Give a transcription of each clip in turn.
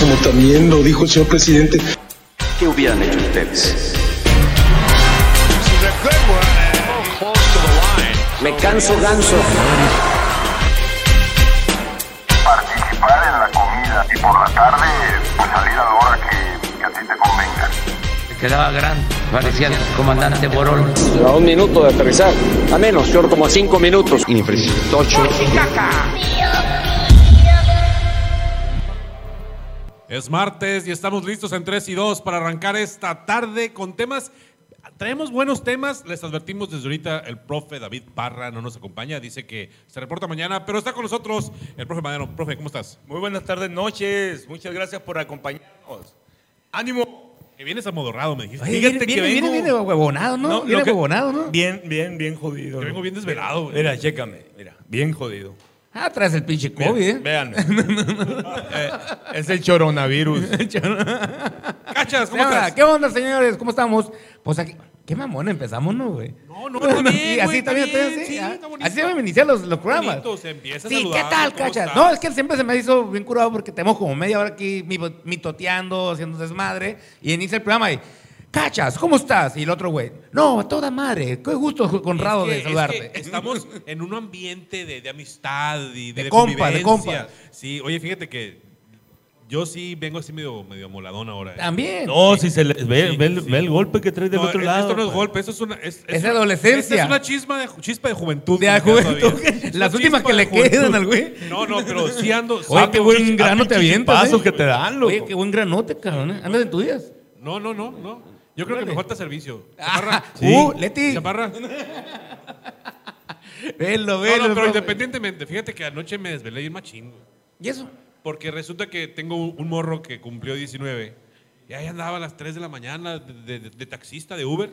como también lo dijo el señor presidente. ¿Qué hubieran hecho ustedes? Me canso ganso. Participar en la comida y por la tarde pues salir a la hora que, que a ti te convenga. Quedaba gran, parecía el comandante Borol. A un minuto de aterrizar, a menos, yo como a cinco minutos. Es martes y estamos listos en 3 y 2 para arrancar esta tarde con temas. Traemos buenos temas, les advertimos desde ahorita, el profe David Parra no nos acompaña, dice que se reporta mañana, pero está con nosotros el profe Madero. Profe, ¿cómo estás? Muy buenas tardes, noches. Muchas gracias por acompañarnos. ¡Ánimo! Que vienes amodorrado, me dijiste. Oye, viene, que viene, vengo- viene, viene huevonado, ¿no? No, viene que- huevonado, ¿no? Bien, bien, bien jodido. Que vengo bien desvelado, güey. Mira, chécame. Mira, bien jodido. Ah, traes el pinche COVID, ¿eh? Véanme. Eh, es el coronavirus. Cachas, ¿Qué ¿cómo estás? ¿Qué onda, señores? ¿Cómo estamos? Pues aquí, qué mamón empezamos, ¿no, güey? No, no, está bien, Sí, así está también, bien, así, sí, ah, está bonito. así deben iniciar los, los programas. Bonito, se empieza Sí, ¿qué tal, ¿cómo cachas? No, es que siempre se me hizo bien curado porque tenemos como media hora aquí mi- mitoteando, haciendo desmadre, y inicia el programa y, cachas, ¿cómo estás? Y el otro güey, no, a toda madre, qué gusto, honrado Es que- de es saludarte. que estamos en un ambiente de, de amistad y de, De compa, de compa. Sí, oye, fíjate que yo sí vengo así medio, medio moladón ahora. ¿eh? También. No, si se le, ve, Sí, ve el- sí. ve el golpe que trae del No, otro lado. Esto no es pues. golpe, esto es una. Es, adolescencia. es una chisma de, chispa de juventud. De queda juventud, las últimas que le juventud. quedan al güey. No, no, pero sí ando. Oye, qué buen grano te avientas, Pasos ¿eh? que te dan, loco. Oye, qué buen granote, cabrón. ¿eh? Andas en tus días. No, no, no, no. Yo creo que me falta servicio. Chaparra. Uh, Leti. Chaparra. Velo, velo. no, pero independientemente, fíjate que anoche me desvelé bien machín. ¿Y eso? Porque resulta que tengo un morro que cumplió 19 y ahí andaba a las 3 de la mañana de, de- de taxista de Uber.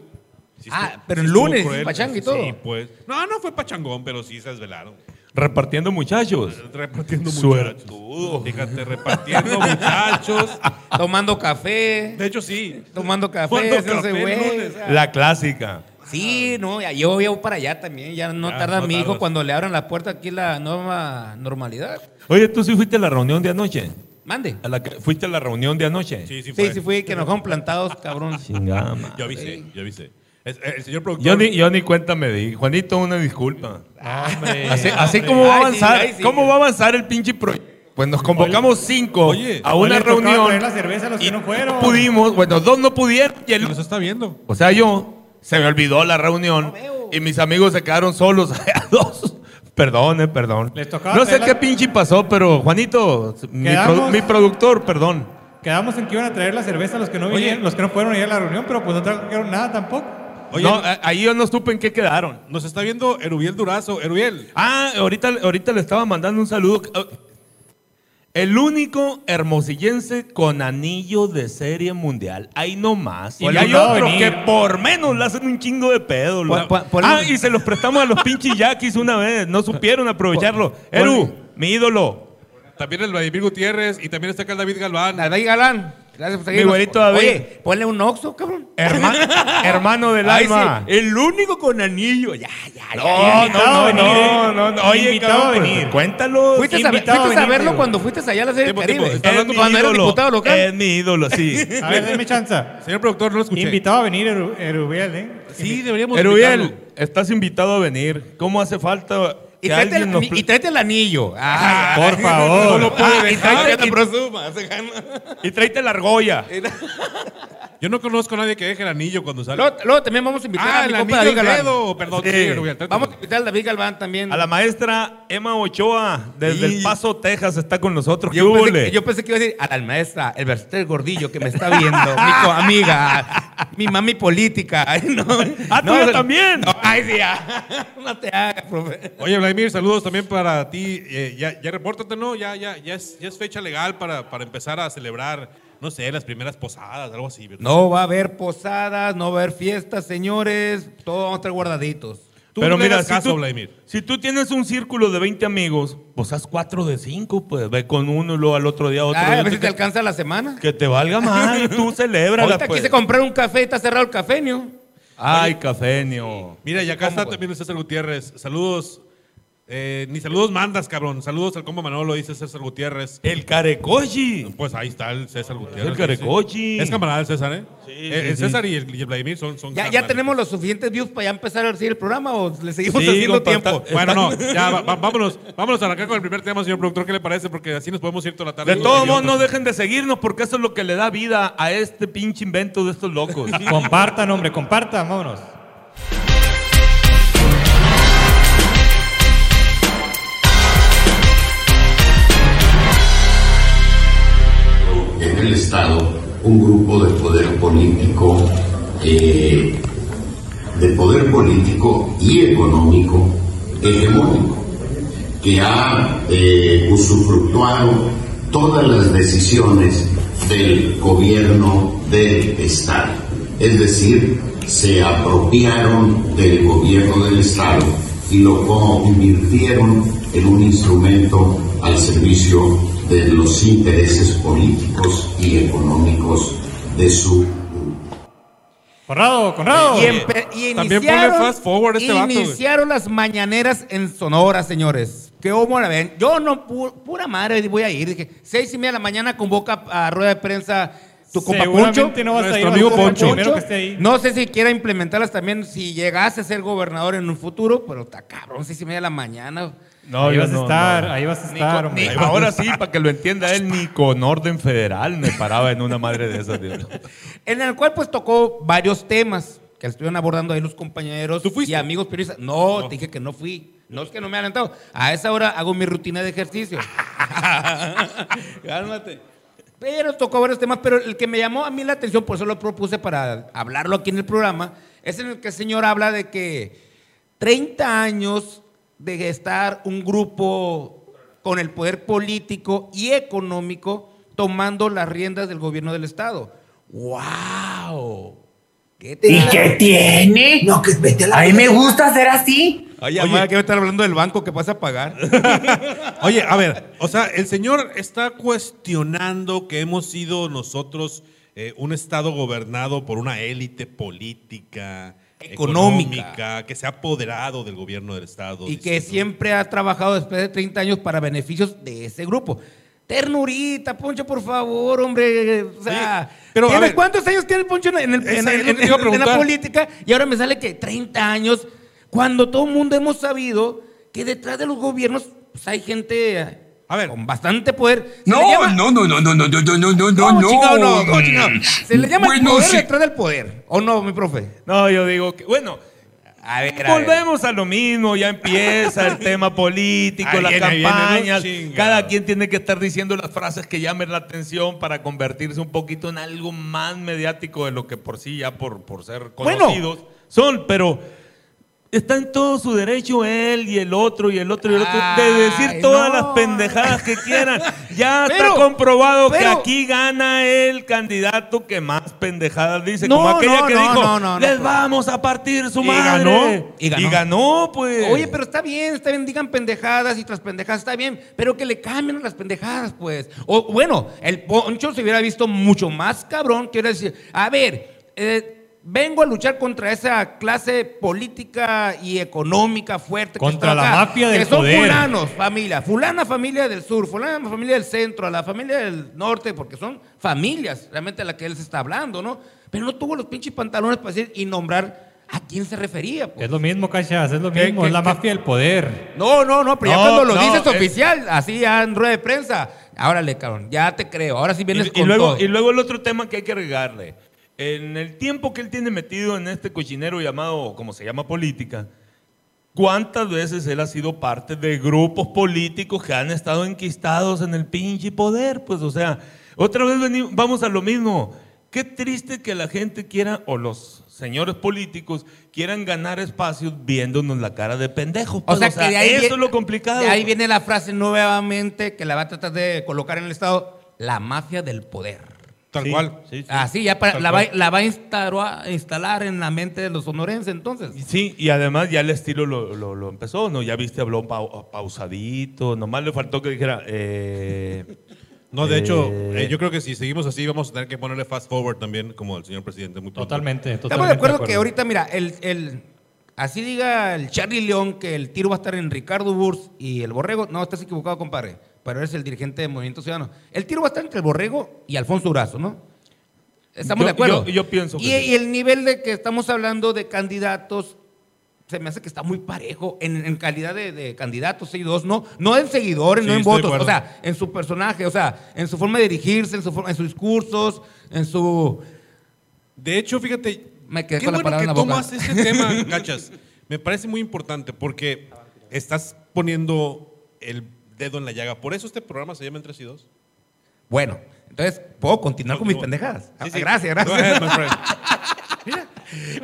Sí Ah, estuvo- pero sí el lunes, cruel. pachanga y Sí, pues. No, no fue pachangón, pero sí se desvelaron. Repartiendo muchachos. Repartiendo Suertudo. muchachos. Fíjate, repartiendo muchachos. Tomando café. De hecho, sí. Tomando café. Café, güey. La clásica. Sí, no, ya- yo voy para allá también. Ya no Ya, tarda no mi hijo tardas. cuando le abran la puerta aquí la nueva normalidad. Oye, ¿tú sí fuiste a la reunión de anoche? Mande. ¿A la que- ¿Fuiste a la reunión de anoche? Sí, sí, Sí, fue. sí, fue que nos dejaron plantados, cabrón. Chingada madre. Yo avisé, yo avisé. Eh, El, señor productor. Yo ni, yo ni cuenta me di. Juanito, una disculpa. Hombre, Así, así hombre. como va a Ay, sí, avanzar, ay, sí. ¿cómo va a avanzar el pinche proyecto? Pues nos convocamos cinco oye, a una Oye, reunión. traer la cerveza a los que y no fueron. pudimos, bueno, dos no pudieron. Y el- Nos está viendo. o sea, yo se me olvidó la reunión y mis amigos se quedaron solos a dos. Perdón, eh, perdón. Les tocaba No sé qué la- pinche pasó, pero Juanito, mi, produ- mi productor, perdón. Quedamos en que iban a traer la cerveza a los que no Oye. vinieron, los que no fueron a ir a la reunión, pero pues no trajeron nada tampoco. Oye, no, a- ahí yo no supe en qué quedaron. nos está viendo Erubiel Durazo. Erubiel. Ah, ahorita, ahorita le estaba mandando un saludo. El único hermosillense con anillo de serie mundial. Ahí nomás. Y hay a otros venir. que por menos le hacen un chingo de pedo. ponle- ah, y se los prestamos a los pinches yaquis una vez. No supieron aprovecharlo. Eru, mi ídolo. También el Vladimir Gutiérrez y también está acá el David Galván. David Galán. Gracias por seguirnos. güerito David. Oye, ponle un oxo, cabrón. Herma- hermano del Ay, alma. sí, el único con anillo. Ya, ya, ya. No, no, venir, no, eh. no, no. Oye, Invitado cabrón, a pues, venir. cuéntalo. Fuiste, a, invitado fuiste a a venir, verlo digo. cuando fuiste allá a la serie del Tipo, tipo, Caribe. está hablando Eh, cuando mi era ídolo. diputado local. Es mi ídolo, sí. A ver, denme chance. Señor productor, no lo escuché. Invitado a venir Eru- Erubiel, ¿eh? Sí, deberíamos Erubiel, invitarlo. estás invitado a venir. ¿Cómo hace falta Y tráete, el, nos... y pl- tráete el anillo. Ah, Por favor. No lo puede Ah, y y- Y tráete la argolla. Yo no conozco a nadie que deje el anillo cuando sale. Luego, luego también vamos a invitar ah, a mi el compa David del Galván. dedo. Perdón, Sí. Vamos a invitar al David Galván también. A la maestra Emma Ochoa, desde Sí. El Paso, Texas, está con nosotros. ¿Qué yo, pensé que, yo pensé que iba a decir a la maestra, el Berster Gordillo que me está viendo, mi amiga, mi mami política. Ay, no, Ah, tú no, también. no, ay, sí, ya. No te hagas, profe. Oye, Vladimir, saludos también para ti. Eh, ya, ya repórtate, ¿no? Ya, ya, ya, es, ya es fecha legal para, para empezar a celebrar, no sé, las primeras posadas, algo así. ¿verdad? No va a haber posadas, no va a haber fiestas, señores. Todos vamos a estar guardaditos. Tú Pero mira, si, caso, tú, Vladimir. si tú tienes un círculo de 20 amigos, pues haz 4 de 5, pues ve con uno y luego al otro día otro. Ah, y a ver si te que, alcanza la semana. que te valga más y tú celebras. Ahorita quise comprar un café y está cerrado el cafeño. Ay, cafeño. Mira, y acá está güey? también César Gutiérrez. Saludos Eh, ni saludos mandas, cabrón. Saludos al combo Manolo, dice César Gutiérrez. El Carecochi. Pues ahí está el César Gutiérrez. El Carecochi. Es camarada el César, ¿eh? Sí, Eh, sí, el sí. César y el, y el Vladimir son, son ¿Ya, ya tenemos los suficientes views para ya empezar a decir el programa o le seguimos Sí, haciendo compa, tiempo? está- Bueno, no, ya, va- va- vámonos, vámonos a arrancar con el primer tema, señor productor, ¿qué le parece? Porque así nos podemos ir toda la tarde. De todos modos, no dejen de seguirnos porque eso es lo que le da vida a este pinche invento de estos locos. Compartan, hombre, compartan, vámonos. En el Estado un grupo de poder político, eh, de poder político y económico hegemónico, que ha eh, usufructuado todas las decisiones del gobierno del Estado. Es decir, se apropiaron del gobierno del Estado y lo convirtieron en un instrumento al servicio de los intereses políticos y económicos de su Conrado, Conrado. Y, empe- y También iniciaron, ponle fast forward este vato, iniciaron las mañaneras en Sonora, señores. ¿Qué cómo la ven? Yo no, pu- pura madre, voy a ir. Dije, seis y media de la mañana convoca a rueda de prensa tu compa Poncho. No vas a Nuestro ir. vas a amigo Poncho. primero que esté ahí. No sé si quiera implementarlas también si llegase a ser gobernador en un futuro, pero está cabrón, seis y media de la mañana. No, ahí vas a estar, no. ahí vas a Ni estar, ni- ahora sí, para que lo entienda él, ni con orden federal me paraba en una madre de esas. Dios. En el cual pues tocó varios temas que estuvieron abordando ahí los compañeros ¿Tú fuiste? y amigos periodistas. No, te dije que no fui. No es que no me he adelantado. A esa hora hago mi rutina de ejercicio. Cálmate. Pero tocó varios temas, pero el que me llamó a mí la atención, por eso lo propuse para hablarlo aquí en el programa, es en el que el señor habla de que 30 años de estar un grupo con el poder político y económico tomando las riendas del gobierno del Estado. ¡Wow! ¿Qué ¿Y qué tiene? No, que vete a la. A mí me gusta ser así. Oye, Amaya, que me estar hablando del banco que vas a pagar. Oye, a ver, o sea, el señor está cuestionando que hemos sido nosotros eh, un Estado gobernado por una élite política, Económica. económica, que se ha apoderado del gobierno del Estado. y que siempre ha trabajado después de 30 años para beneficios de ese grupo. Ternurita, Poncho, por favor, hombre. O sea, Sí, pero, a ¿tiene- ver. ¿cuántos años tiene Poncho en, el- en, en- la política? Y ahora me sale que 30 años, cuando todo el mundo hemos sabido que detrás de los gobiernos pues, hay gente A ver. con bastante poder. No, llama- no, no, no, no, no, no, no, no, no, ¿Cómo no. chingado no? ¿Cómo chingado? Se le llama el Bueno, poder sí. detrás del poder. ¿O no, mi profe? No, yo digo que, bueno, A ver, a ver. volvemos a lo mismo, ya empieza el tema político, Ahí las viene, ahí viene, ¿no? campañas, cada quien tiene que estar diciendo las frases que llamen la atención para convertirse un poquito en algo más mediático de lo que por sí ya por, por ser Bueno. conocidos son, pero está en todo su derecho él y el otro y el otro y el otro de decir todas no. las pendejadas que quieran. Ya Pero- está comprobado que aquí gana el candidato que más pendejadas dice, No, como aquella no, que no, dijo, no, no, no, les pues". vamos a partir su Y madre. ganó. Y ganó. Y ganó, pues. Oye, pero está bien, está bien, digan pendejadas y tras pendejadas, está bien, pero que le cambien las pendejadas, pues. O bueno, el Poncho se hubiera visto mucho más cabrón, quiero decir, a ver, eh, vengo a luchar contra esa clase política y económica fuerte. que Contra está la acá, mafia del Que son poder. fulanos, familia, fulana familia del sur, fulana familia del centro, a la familia del norte, porque son familias realmente a las que él se está hablando, ¿no? Pero no tuvo los pinches pantalones para decir y nombrar a quién se refería, pues. Es lo mismo, Cachas, es lo ¿Qué- mismo, qué- es la qué- mafia del poder. No, no, no, pero ya No, cuando lo no, dices es- oficial, así ya en rueda de prensa. Órale, cabrón, ya te creo. Ahora sí vienes y, y con luego, todo. y luego el otro tema que hay que agregarle. En el tiempo que él tiene metido en este cochinero llamado, como se llama, política, ¿cuántas veces él ha sido parte de grupos políticos que han estado enquistados en el pinche poder? Pues, o sea, otra vez veni- vamos a lo mismo. Qué triste que la gente quiera, o los señores políticos, quieran ganar espacios viéndonos la cara de pendejos. o pues, sea, que de ahí eso viene- es lo complicado. De ahí viene la frase nuevamente que la va a tratar de colocar en el Estado, la mafia del poder. Tal Sí, cual. sí, sí. Así, ya para- la, va, la va a instalar, a instalar en la mente de los sonorenses, entonces. Sí, y además ya el estilo lo, lo- lo empezó, ¿no? Ya viste, habló pau- pausadito, nomás le faltó que dijera, eh, No, de hecho, Eh. eh, yo creo que si seguimos así vamos a tener que ponerle fast forward también, como el señor presidente. Muy pronto. Totalmente, totalmente. Estamos de acuerdo, que ahorita, mira, el, el- así diga el Charlie León que el tiro va a estar en Ricardo Burs y el Borrego, no, estás equivocado, compadre. Pero eres el dirigente de Movimiento Ciudadano. El tiro va a estar entre el Borrego y Alfonso Durazo, ¿no? Estamos Yo- de acuerdo. yo- yo pienso que y, sí. y el nivel de que estamos hablando de candidatos se me hace que está muy parejo en, en calidad de, de candidatos, dos, no, no en seguidores, Sí, no en votos, o sea, en su personaje, o sea, en su forma de dirigirse, en, su forma- en sus discursos, en su... De hecho, fíjate, Me quedé qué con la bueno palabra que en la boca. tomas ese tema, cachas. Me parece muy importante porque estás poniendo el dedo en la llaga. Por eso este programa se llama Entre y Dos. Bueno, entonces, ¿puedo continuar con mis Continúa. pendejadas? Sí, Ah, sí. Gracias, Go ahead, my gracias. friend.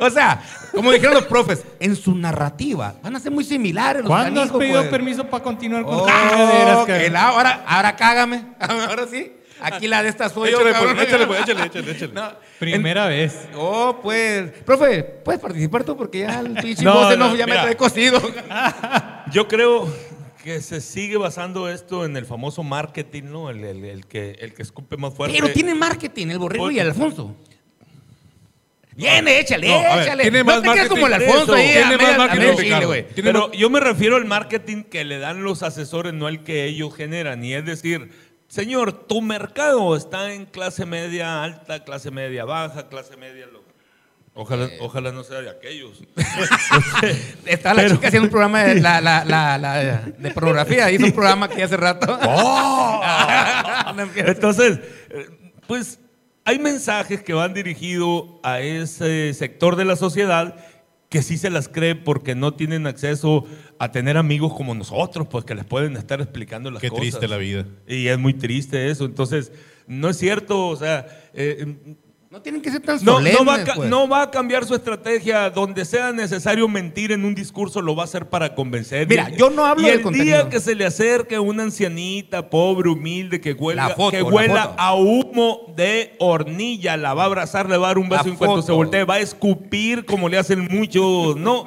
o sea, como dijeron los profes, en su narrativa van a ser muy similares los ¿Cuándo has canijos, pedido pues. permiso para continuar con Oh, tus chingaderas, que cabrón? la- ahora, ahora cágame. Ahora sí. Aquí la de esta soy yo. Échale, cabrón. pues, échale, pues, échale, échale, échale. No, Primera vez. Oh, pues. Profe, ¿puedes participar tú? Porque ya el pinche No, no, ya me trae cocido. Yo creo que se sigue basando esto en el famoso marketing, ¿no? El, el- el que, el que escupe más fuerte. Pero tiene marketing el borrego y el Alfonso. Viene, échale, No, ver, échale. tiene no más te quedes marketing como el Alfonso ahí. Tiene más marketing chile, Pero yo me refiero al marketing que le dan los asesores, no el que ellos generan. Y es decir, señor, tu mercado está en clase media alta, clase media baja, clase media... lo- Ojalá, Eh. ojalá no sea de aquellos. Está la Pero- chica haciendo un programa de, la, la, la, la- de pornografía. Hizo un programa aquí hace rato. Empieces. Entonces, pues hay mensajes que van dirigidos a ese sector de la sociedad que sí se las cree porque no tienen acceso a tener amigos como nosotros, pues que les pueden estar explicando las Qué cosas. triste la vida. Y es muy triste eso. Entonces, no es cierto, o sea, eh, No tienen que ser tan no, solemnes, no va a, ca- pues. no va a cambiar su estrategia. Donde sea necesario mentir en un discurso, lo va a hacer para convencer. Mira, Y yo no hablo y el contenido. día que se le acerque una ancianita, pobre, humilde, que huela, foto, que la huela a humo de hornilla, la va a abrazar, le va a dar un La beso en cuanto foto. se voltee, va a escupir como le hacen muchos. No,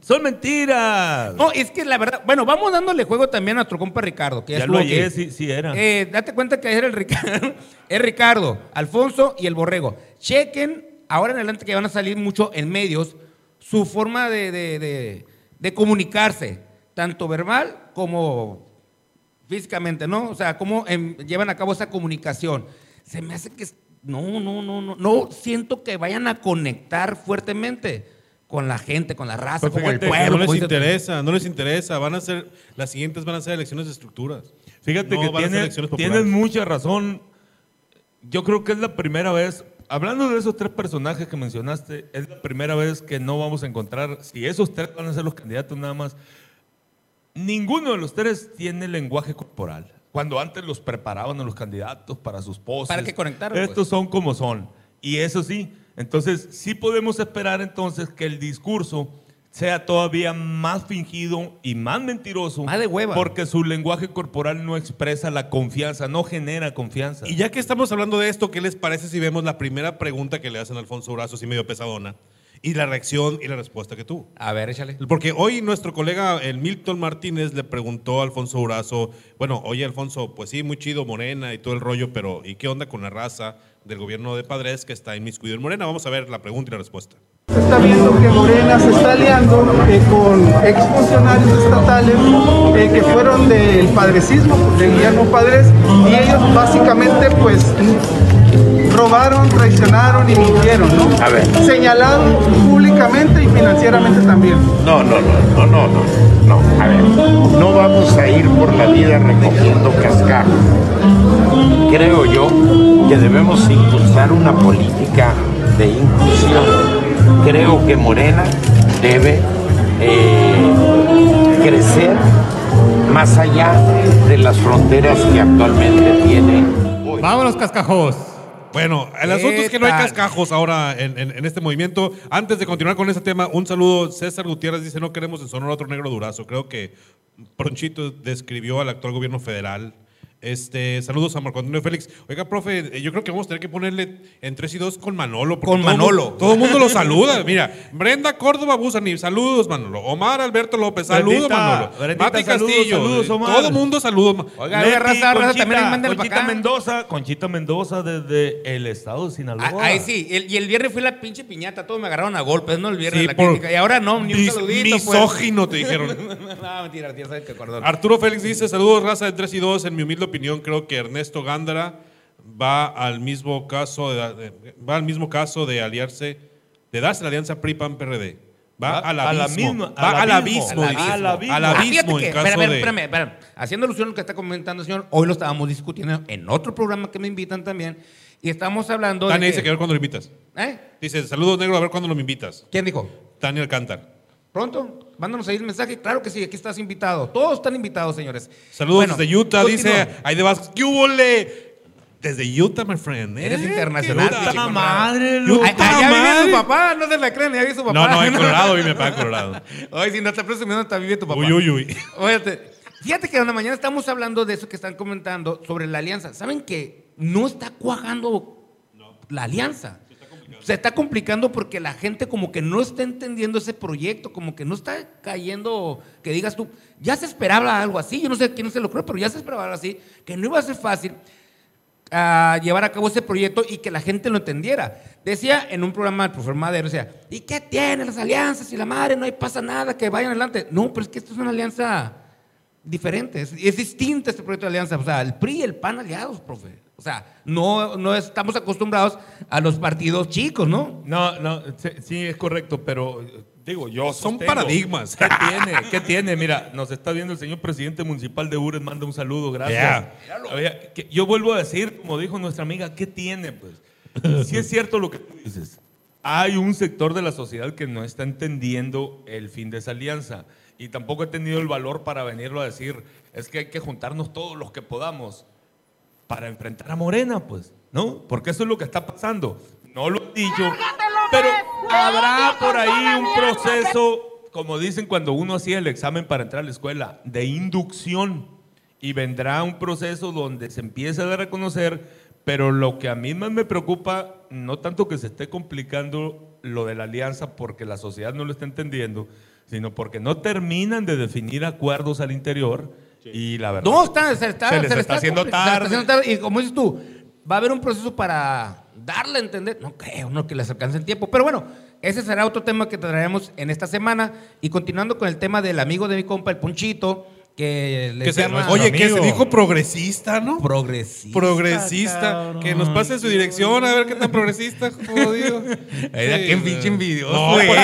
son mentiras. No, es que la verdad, bueno, vamos dándole juego también a nuestro compa Ricardo, que ya, ya lo hallé, sí, sí era. Eh, date cuenta que ayer el Ricardo, es Ricardo, Alfonso y el Borrego. Chequen ahora en adelante que van a salir mucho en medios su forma de, de- de- de comunicarse, tanto verbal como físicamente, ¿no? O sea, cómo em, llevan a cabo esa comunicación. Se me hace que no, no, no, no, no siento que vayan a conectar fuertemente con la gente, con la raza, Pues como el fíjate pueblo. no les interesa, no les interesa. Van a ser, las siguientes van a ser elecciones de estructuras. Fíjate No que van a ser tiene- elecciones tienes populares. mucha razón. Yo creo que es la primera vez, hablando de esos tres personajes que mencionaste, es la primera vez que no vamos a encontrar, si esos tres van a ser los candidatos nada más, ninguno de los tres tiene lenguaje corporal. Cuando antes los preparaban a los candidatos para sus poses. Para que conectaran, pues. Estos son como son. Y eso sí, entonces sí podemos esperar entonces que el discurso sea todavía más fingido y más mentiroso. Más de hueva. Porque su lenguaje corporal no expresa la confianza, no genera confianza. Y ya que estamos hablando de esto, ¿qué les parece si vemos la primera pregunta que le hacen a Alfonso Brazo, así medio pesadona? Y la reacción y la respuesta que tuvo. A ver, échale. Porque hoy nuestro colega, el Milton Martínez, le preguntó a Alfonso Urazo, bueno, oye Alfonso, pues sí, muy chido Morena y todo el rollo, pero ¿y qué onda con la raza del gobierno de Padres que está inmiscuido en Morena? Vamos a ver la pregunta y la respuesta. Se está viendo que Morena se está aliando eh, con exfuncionarios estatales eh, que fueron del padrecismo, de Guillermo Padres, y ellos básicamente pues robaron, traicionaron y mintieron, ¿no? A ver. Señalaron públicamente y financieramente también. No, no, no, no, no, no, no. A ver, no vamos a ir por la vida recogiendo cascajo. Creo yo que debemos impulsar una política de inclusión. Creo que Morena debe eh, crecer más allá de las fronteras que actualmente tiene. Vámonos, cascajos. Bueno, el ¿Qué asunto es que no hay cascajos ahora en, en- en este movimiento. Antes de continuar con este tema, un saludo. César Gutiérrez dice, no queremos en Sonora otro negro durazo. Creo que Pronchito describió al actual gobierno federal Este, saludos a Marco Antonio Félix. Oiga, profe, eh, yo creo que vamos a tener que ponerle en 3 y 2 con Manolo. Con todo Manolo. mundo- Todo el mundo lo saluda. Mira, Brenda Córdoba Busani, saludos, Manolo. Omar Alberto López, saludos, Manolo. Brendita, Mati saludos, Castillo, saludos, Omar. todo el mundo saludos. Oiga, raza, raza, también mándenle para Conchita acá. Mendoza, Conchita Mendoza desde el estado de Sinaloa. Ah, Ahí sí, el- y el viernes fui la pinche piñata, todos me agarraron a golpes, ¿no? El viernes Sí, la por clínica. Y ahora no, ni un mis- saludito. pues. misógino, te dijeron. no, mentira, tía, sabes que perdón. Arturo Félix dice, saludos raza de 3 y 2. En mi humilde opinión, creo que Ernesto Gándara va al mismo caso de, va al mismo caso de aliarse, de darse la alianza PRI-PAN-PRD. Va, Va al a la abismo. misma- va al abismo. abismo. Al abismo. Al abismo, Ah. Haciendo alusión a lo que está comentando el señor, hoy lo estábamos discutiendo en otro programa que me invitan también. Y estamos hablando Tania de. dice que- que a ver cuándo lo invitas. ¿Eh? Dice, saludos negro, a ver cuándo lo me invitas. ¿Quién dijo? Tania Alcántar. Pronto, mándanos ahí el mensaje. Claro que sí, aquí estás invitado. Todos están invitados, señores. Saludos Bueno, desde Utah, dice Aide Vázquez. ¿Qué hubo, le? Desde Utah, my friend. ¿eh? Eres internacional, Utah, Colorado. madre, Ay, Utah, allá vive madre. tu papá, no se la creen, allá vive su papá. No, no, en Colorado vive mi papá en Colorado. Oye, si no está presumiendo, está vive tu papá. Uy, uy, uy. Óyate, fíjate que en la mañana estamos hablando de eso que están comentando sobre la alianza. ¿Saben que no está cuajando la alianza? Se está complicando porque la gente como que no está entendiendo ese proyecto, como que no está cayendo, que digas tú, ya se esperaba algo así, yo no sé quién se lo cree, pero ya se esperaba algo así, que no iba a ser fácil a llevar a cabo ese proyecto y que la gente lo entendiera. Decía en un programa el profesor Madero, decía, ¿y qué tienen las alianzas? Y la madre, no hay pasa nada, que vayan adelante. No, pero es que esto es una alianza diferente, es, es distinta este proyecto de alianza. O sea, el PRI y el PAN aliados, profe. O sea, no, no estamos acostumbrados a los partidos chicos, ¿no? No, no, sí, sí, es correcto, pero eh, digo, yo Son paradigmas. ¿Qué tiene? ¿Qué tiene? Mira, nos está viendo el señor presidente municipal de Ures, manda un saludo, gracias. Yeah. Oye, que yo vuelvo a decir, como dijo nuestra amiga, ¿qué tiene? Pues, si es cierto lo que tú dices. Hay un sector de la sociedad que no está entendiendo el fin de esa alianza y tampoco ha tenido el valor para venirlo a decir, es que hay que juntarnos todos los que podamos para enfrentar a Morena, pues, ¿no? Porque eso es lo que está pasando. No lo he dicho, pero habrá por ahí un proceso, como dicen cuando uno hacía el examen para entrar a la escuela, de inducción. Y vendrá un proceso donde se empiece a dar a conocer, pero lo que a mí más me preocupa, no tanto que se esté complicando lo de la alianza porque la sociedad no lo está entendiendo, sino porque no terminan de definir acuerdos al interior. Y la verdad. No, está, se, está, Se les se está haciendo compli- se está tarde. haciendo tarde. Y como dices tú, va a haber un proceso para darle a entender. No creo, no que les alcance el tiempo. Pero bueno, ese será otro tema que traeremos en esta semana. Y continuando con el tema del amigo de mi compa, el Ponchito, que le Que se- llama... oye, que se dijo progresista, ¿no? Progresista. Progresista. cabrón. Que nos pase su dirección, a ver qué tan progresista, jodido. Era Sí, pinche envidioso No, eres. pues,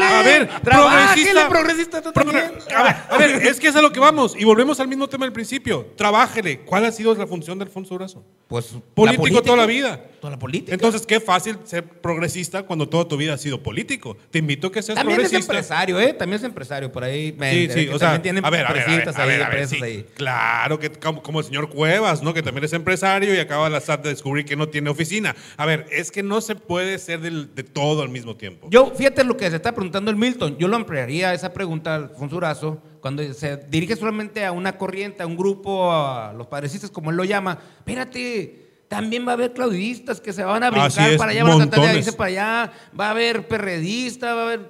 A ver, progresista. progresista tú Pro- también. a, ver, a ver, es que es a lo que vamos. Y volvemos al mismo tema del principio. Trabájele. ¿Cuál ha sido la función de Alfonso Durazo? Pues Político política. toda la vida. Toda la política. Entonces, qué fácil ser progresista cuando toda tu vida has sido político. Te invito a que seas También es progresista. empresario, ¿eh? También es empresario. Por ahí me Sí, sí, o sea, también a ver, ver, a ver, empresitas a ahí, ver, a ver, empresas sí. ahí. Claro, que como, como el señor Cuevas, ¿no? Que también es empresario y acaba la SAT de descubrir que no tiene oficina. A ver, es que no se puede ser del- de todo al mismo tiempo. Yo, fíjate lo que se está preguntando el Milton. Yo lo ampliaría esa pregunta al Alfonso Durazo, cuando se dirige solamente a una corriente, a un grupo, a los padrecistas, como él lo llama. Espérate, también va a haber claudistas que se van a brincar es, para allá, van a tratar de montones. irse para allá. Va a haber perredistas, va a haber.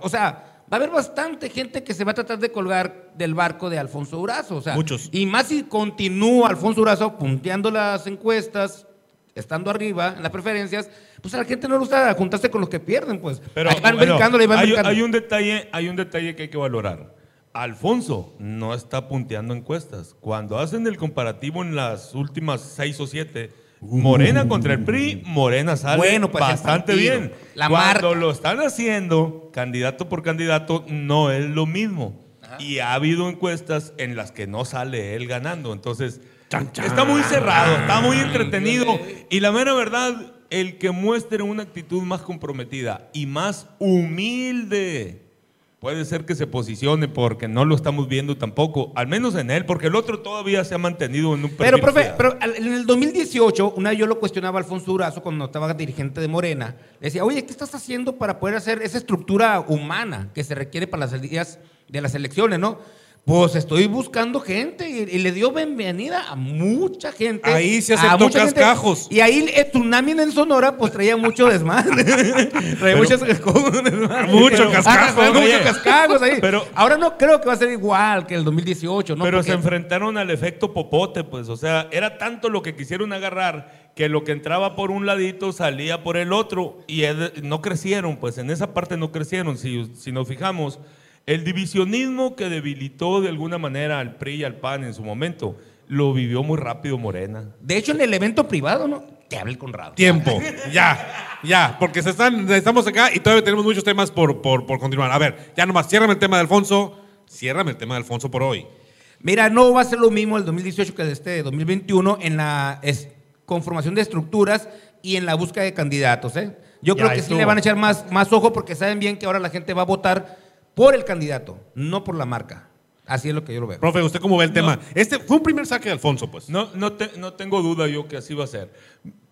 o sea, va a haber bastante gente que se va a tratar de colgar del barco de Alfonso Durazo. O sea, Muchos. Y más si continúa Alfonso Durazo punteando las encuestas, estando arriba en las preferencias, pues a la gente no le gusta juntarse con los que pierden, pues. Pero Ahí van bueno, brincando, ahí van hay, hay un detalle, hay un detalle que hay que valorar. Alfonso no está punteando encuestas. Cuando hacen el comparativo en las últimas seis o siete, Morena contra el PRI, Morena sale Bueno, pues, bastante bien. la Cuando marca. lo están haciendo candidato por candidato, no es lo mismo. Y ha habido encuestas en las que no sale él ganando. Entonces, está muy cerrado, está muy entretenido. Y la mera verdad, el que muestre una actitud más comprometida y más humilde, puede ser que se posicione porque no lo estamos viendo tampoco, al menos en él, porque el otro todavía se ha mantenido en un Pero, profe, pero en el 2018, una vez yo lo cuestionaba a Alfonso Durazo cuando estaba dirigente de Morena. Le decía, oye, ¿qué estás haciendo para poder hacer esa estructura humana que se requiere para las días de las elecciones, no? Pues estoy buscando gente y, y le dio bienvenida a mucha gente. Ahí se aceptó mucha gente. cascajos. Y ahí el tsunami en Sonora pues traía mucho desmadre. traía Pero- muchas desmadre. Mucho Pero- cascajo, Ajá, oye. Muchos cascajos ahí. Pero- Ahora no creo que va a ser igual que el 2018, ¿no? Pero Porque- se enfrentaron al efecto popote, pues, o sea, era tanto lo que quisieron agarrar que lo que entraba por un ladito salía por el otro y no crecieron, pues en esa parte no crecieron. Si, si nos fijamos, el divisionismo que debilitó de alguna manera al PRI y al PAN en su momento, lo vivió muy rápido Morena. De hecho, en el evento privado, ¿no? Te hablé el Conrado. Tiempo. Ya, ya, porque se están, estamos acá y todavía tenemos muchos temas por, por, por continuar. A ver, ya nomás, ciérrame el tema de Alfonso. Ciérrame el tema de Alfonso por hoy. Mira, no va a ser lo mismo el 2018 que este 2021 en la es- conformación de estructuras y en la búsqueda de candidatos. ¿eh? Yo Ya creo que sí le van a echar más, más ojo porque saben bien que ahora la gente va a votar por el candidato, no por la marca. Así es lo que yo lo veo. Profe, ¿usted cómo ve el tema? Este fue un primer saque de Alfonso, pues. No, no, te- no tengo duda yo que así va a ser.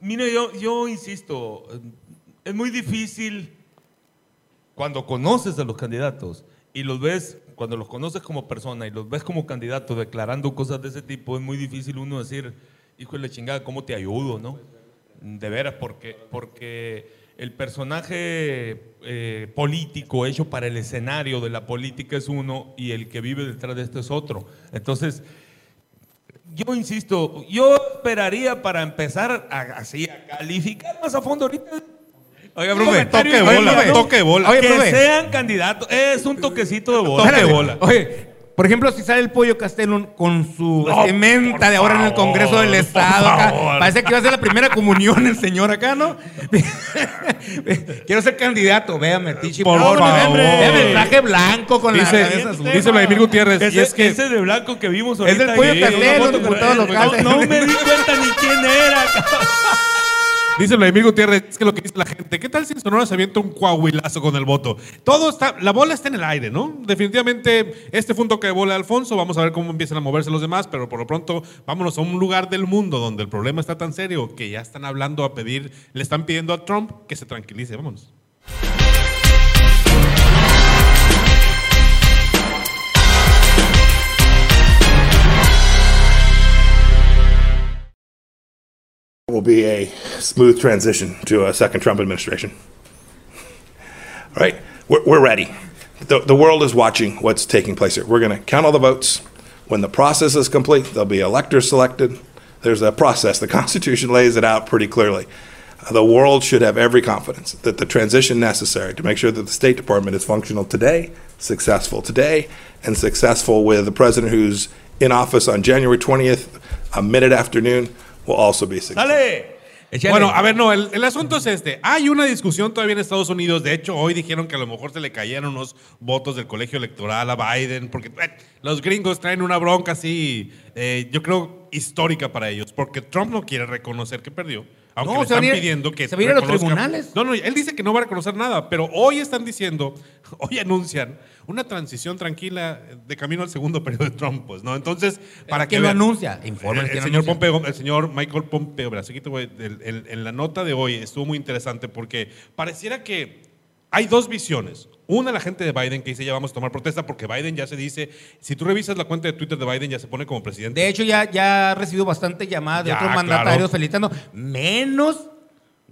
Mire, yo, yo insisto, es muy difícil cuando conoces a los candidatos y los ves, cuando los conoces como persona y los ves como candidato declarando cosas de ese tipo, es muy difícil uno decir, hijo de la chingada, ¿cómo te ayudo, no? De veras, porque, porque el personaje eh, político hecho para el escenario de la política es uno y el que vive detrás de esto es otro. Entonces, yo insisto, yo esperaría para empezar a, así a calificar más a fondo ahorita. Oiga, profe, toque bola, inmediato, toque bola. Oye, que profe. sean candidatos, es un toquecito de bola. Toque bola. Oye, por ejemplo, si sale el pollo Castellón con su No, por de ahora en el Congreso del Estado, acá, parece que va a ser la primera comunión el señor acá, ¿no? Quiero ser candidato, véame, Tichi. Por favor. Véame el traje blanco con la cabeza azul. dice Vladimir Gutiérrez, Ese, y es que ese de blanco que vimos Es ahorita. el pollo diputado local. No, no me di cuenta ni quién era. Dice Vladimir Gutiérrez, es que lo que dice la gente, ¿qué tal si en Sonora se avienta un coahuilazo con el voto? Todo está, la bola está en el aire, ¿no? Definitivamente, este fue un toque de Alfonso, vamos a ver cómo empiezan a moverse los demás, pero por lo pronto, vámonos a un lugar del mundo donde el problema está tan serio que ya están hablando a pedir, le están pidiendo a Trump que se tranquilice, vámonos. Will be a smooth transition to a second Trump administration. All right, we're, we're ready. The, the world is watching what's taking place here. We're going to count all the votes. When the process is complete, there'll be electors selected. There's a process. The Constitution lays it out pretty clearly. The world should have every confidence that the transition necessary to make sure that the State Department is functional today, successful today, and successful with the president who's in office on January 20th, a minute afternoon, will also be successful. ¡Sale! Échale. Bueno, a ver, no, el, el asunto es este. Hay una discusión todavía en Estados Unidos. De hecho, hoy dijeron que a lo mejor se le caían unos votos del colegio electoral a Biden, porque eh, los gringos traen una bronca así, eh, yo creo, histórica para ellos, porque Trump no quiere reconocer que perdió. Aunque No, le están pidiendo que se a los tribunales. No, no, él dice que no va a reconocer nada, pero hoy están diciendo, hoy anuncian una transición tranquila de camino al segundo periodo de Trump, pues, ¿no? Entonces, para que ¿Quién lo anuncia? Informe el, el quién señor anuncia. Pompeo, el señor Michael Pompeo, verás, aquí te voy- el- el- en la nota de hoy estuvo muy interesante porque pareciera que hay dos visiones. Una, la gente de Biden que dice ya vamos a tomar protesta porque Biden ya se dice, si tú revisas la cuenta de Twitter de Biden ya se pone como presidente. De hecho, ya, ya ha recibido bastante llamadas de Ya, otros claro. mandatarios felicitando, menos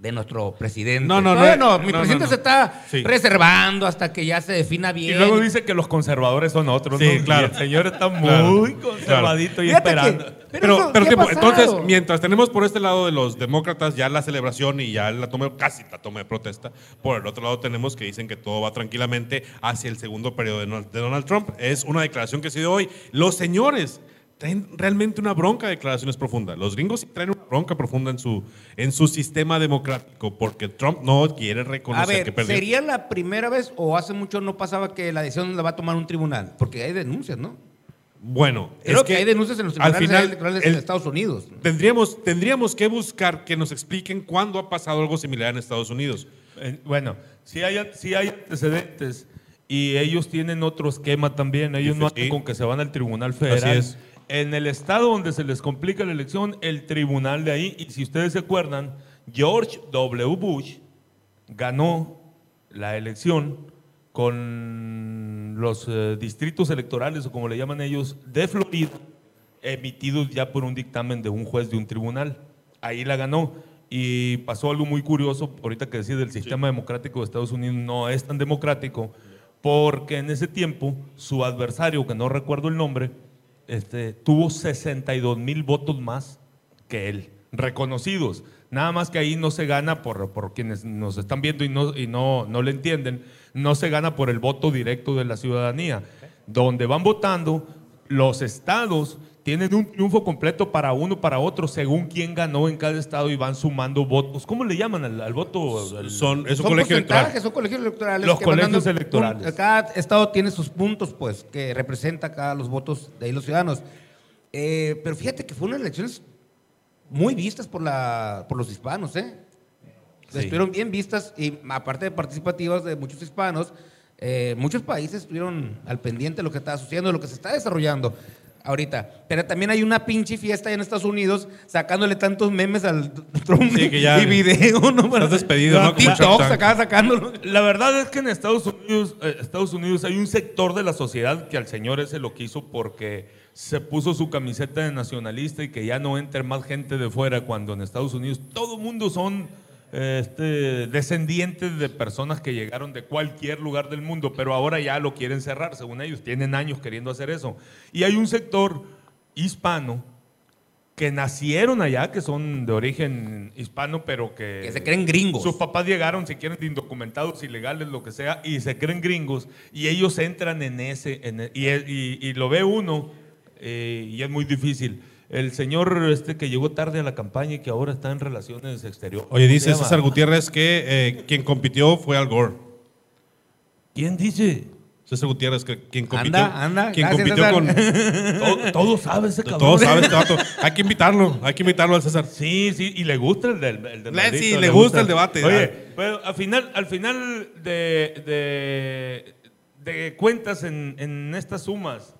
de nuestro presidente. No, no, no, Todavía no, mi no, presidente no. se está Sí. reservando hasta que ya se defina Y bien. luego dice que los conservadores son otros. Sí, ¿no? claro. Y el señor está muy claro. conservadito y Fíjate que- esperando. Pero, eso pero ¿qué ha que- entonces, mientras tenemos por este lado de los demócratas ya la celebración y ya la toma, casi la toma de protesta, por el otro lado tenemos que dicen que todo va tranquilamente hacia el segundo periodo de Donald, de Donald Trump. Es una declaración que se dio hoy. Los señores traen realmente una bronca de declaraciones profundas. Los gringos sí traen una bronca profunda en su, en su sistema democrático porque Trump no quiere A reconocer que perdió. ¿sería la primera vez o hace mucho no pasaba que la decisión la va a tomar un tribunal? Porque hay denuncias, ¿no? Bueno, Creo es que, hay denuncias en los al tribunales final, electorales el- en Estados Unidos. Tendríamos, tendríamos que buscar que nos expliquen cuándo ha pasado algo similar en Estados Unidos. Eh, Bueno, si hay, si hay antecedentes y ellos tienen otro esquema también, ellos no Sí. andan con que se van al Tribunal Federal. Así es. En el estado donde se les complica la elección, el tribunal de ahí, y si ustedes se acuerdan, George W. Bush ganó la elección con los eh, distritos electorales, o como le llaman ellos, de Florida, emitidos ya por un dictamen de un juez de un tribunal. Ahí la ganó. Y pasó algo muy curioso, ahorita que decía del sistema democrático de Estados Unidos no es tan democrático, porque en ese tiempo su adversario, que no recuerdo el nombre, este, tuvo 62 mil votos más que él, reconocidos. Nada más que ahí no se gana por, por quienes nos están viendo y, no, y no, no le entienden, no se gana por el voto directo de la ciudadanía. Donde van votando, los estados tienen un triunfo completo para uno, para otro, según quién ganó en cada estado y van sumando votos. ¿Cómo le llaman al, al voto? El- Son, es un Son colegio electoral. porcentajes, son colegios electorales. Los colegios electorales. Cada estado tiene sus puntos, pues, que representa cada los votos de ahí los ciudadanos. Eh, pero fíjate que fueron elecciones muy vistas por, la, por los hispanos, ¿eh? Sí. Estuvieron bien vistas y aparte de participativas de muchos hispanos, eh, muchos países estuvieron al pendiente de lo que está sucediendo, de lo que se está desarrollando ahorita. Pero también hay una pinche fiesta allá en Estados Unidos sacándole tantos memes al Trump Sí, que ya y video, ¿no? estás despedido, ¿no? TikTok, acaba sacándolo. La verdad es que en Estados Unidos, eh, Estados Unidos hay un sector de la sociedad que al señor ese lo quiso porque se puso su camiseta de nacionalista y que ya no entre más gente de fuera cuando en Estados Unidos todo mundo son este, descendientes de personas que llegaron de cualquier lugar del mundo, pero ahora ya lo quieren cerrar, según ellos. Tienen años queriendo hacer eso. Y hay un sector hispano que nacieron allá, que son de origen hispano, pero que... Que se creen gringos. Sus papás llegaron, si quieren, de indocumentados, ilegales, lo que sea, y se creen gringos, y ellos entran en ese, en e- y, y- y lo ve uno, eh, y es muy difícil. El señor este que llegó tarde a la campaña y que ahora está en relaciones exteriores. Oye, ¿cómo dice? César Gutiérrez que eh, quien compitió fue Al Gore. ¿Quién dice? César Gutiérrez, que quien compitió. Anda, anda, Quien gracias, compitió César. con. Todo, todo sabe ese cabrón. Todos saben este vato. Hay que invitarlo, hay que invitarlo al César. Sí, sí, y le gusta el del, el del Le- maldito, sí, le gusta el debate. Oye, pero al final, al final de, de, de cuentas en, en estas sumas,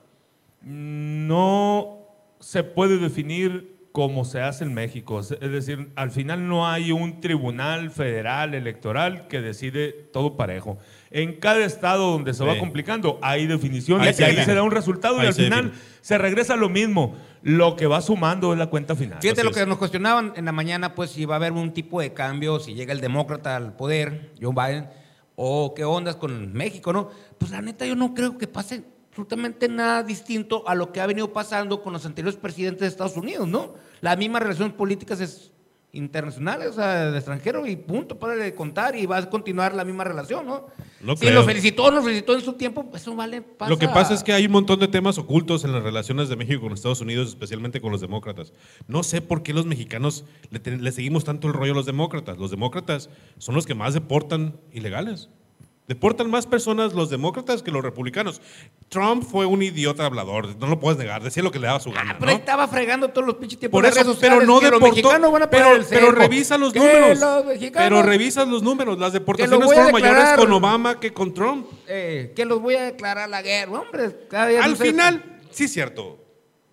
no se puede definir como se hace en México. Es decir, al final no hay un tribunal federal electoral que decide todo parejo. En cada estado donde se va complicando hay definiciones Ahí y se ahí se da un resultado Ahí y al se final define. se regresa a lo mismo. Lo que va sumando es la cuenta final. Fíjate Así lo que es. nos cuestionaban en la mañana, pues si va a haber un tipo de cambio, si llega el demócrata al poder, Joe Biden, o qué ondas con México, ¿no? Pues la neta yo no creo que pase absolutamente nada distinto a lo que ha venido pasando con los anteriores presidentes de Estados Unidos, ¿no? Las mismas relaciones políticas es internacionales, o sea, de extranjero y punto, para de contar y va a continuar la misma relación, ¿no? No si creo. lo felicitó, nos felicitó en su tiempo, eso vale. Lo que pasa es que hay un montón de temas ocultos en las relaciones de México con Estados Unidos, especialmente con los demócratas. No sé por qué los mexicanos le seguimos tanto el rollo a los demócratas. Los demócratas son los que más deportan ilegales. Deportan más personas los demócratas que los republicanos. Trump fue un idiota hablador, no lo puedes negar, decía lo que le daba su gana. Pero ahí ¿no? estaba fregando todos los pinches tiempos Por eso, pero no deportó. van a pero, pero revisa los números. los Pero revisas los números. Las deportaciones a fueron mayores con Obama que con Trump. Eh, que los voy a declarar la guerra, hombre. Cada día Al no sé- final, sí es cierto.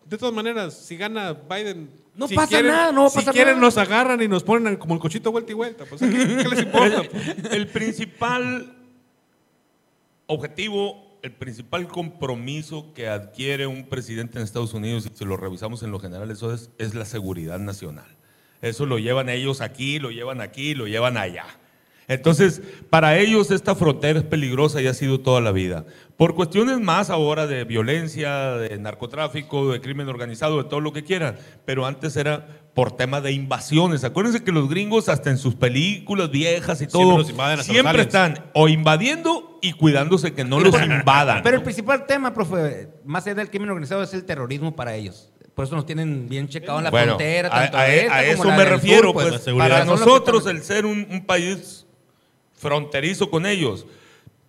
De todas maneras, si gana Biden. No si pasa quieren- nada, no Si pasa quieren, nada. nos agarran y nos ponen como el cochito vuelta y vuelta. Pues, ¿qué, qué les importa? El principal objetivo, el principal compromiso que adquiere un presidente en Estados Unidos, y si lo revisamos en lo general, eso es, es la seguridad nacional. Eso lo llevan ellos aquí, lo llevan aquí, lo llevan allá. Entonces, para ellos esta frontera es peligrosa y ha sido toda la vida. Por cuestiones más ahora de violencia, de narcotráfico, de crimen organizado, de todo lo que quieran. Pero antes era por tema de invasiones. Acuérdense que los gringos, hasta en sus películas viejas y Siempre todo, siempre aliens. están o invadiendo y cuidándose que no los invadan. Pero el principal tema, profe, más allá del crimen organizado, es el terrorismo para ellos. Por eso nos tienen bien checado en la Bueno, frontera. a, tanto a- esta a como eso la me refiero, sur, pues, seguridad. para nosotros el ser un, un país fronterizo con ellos,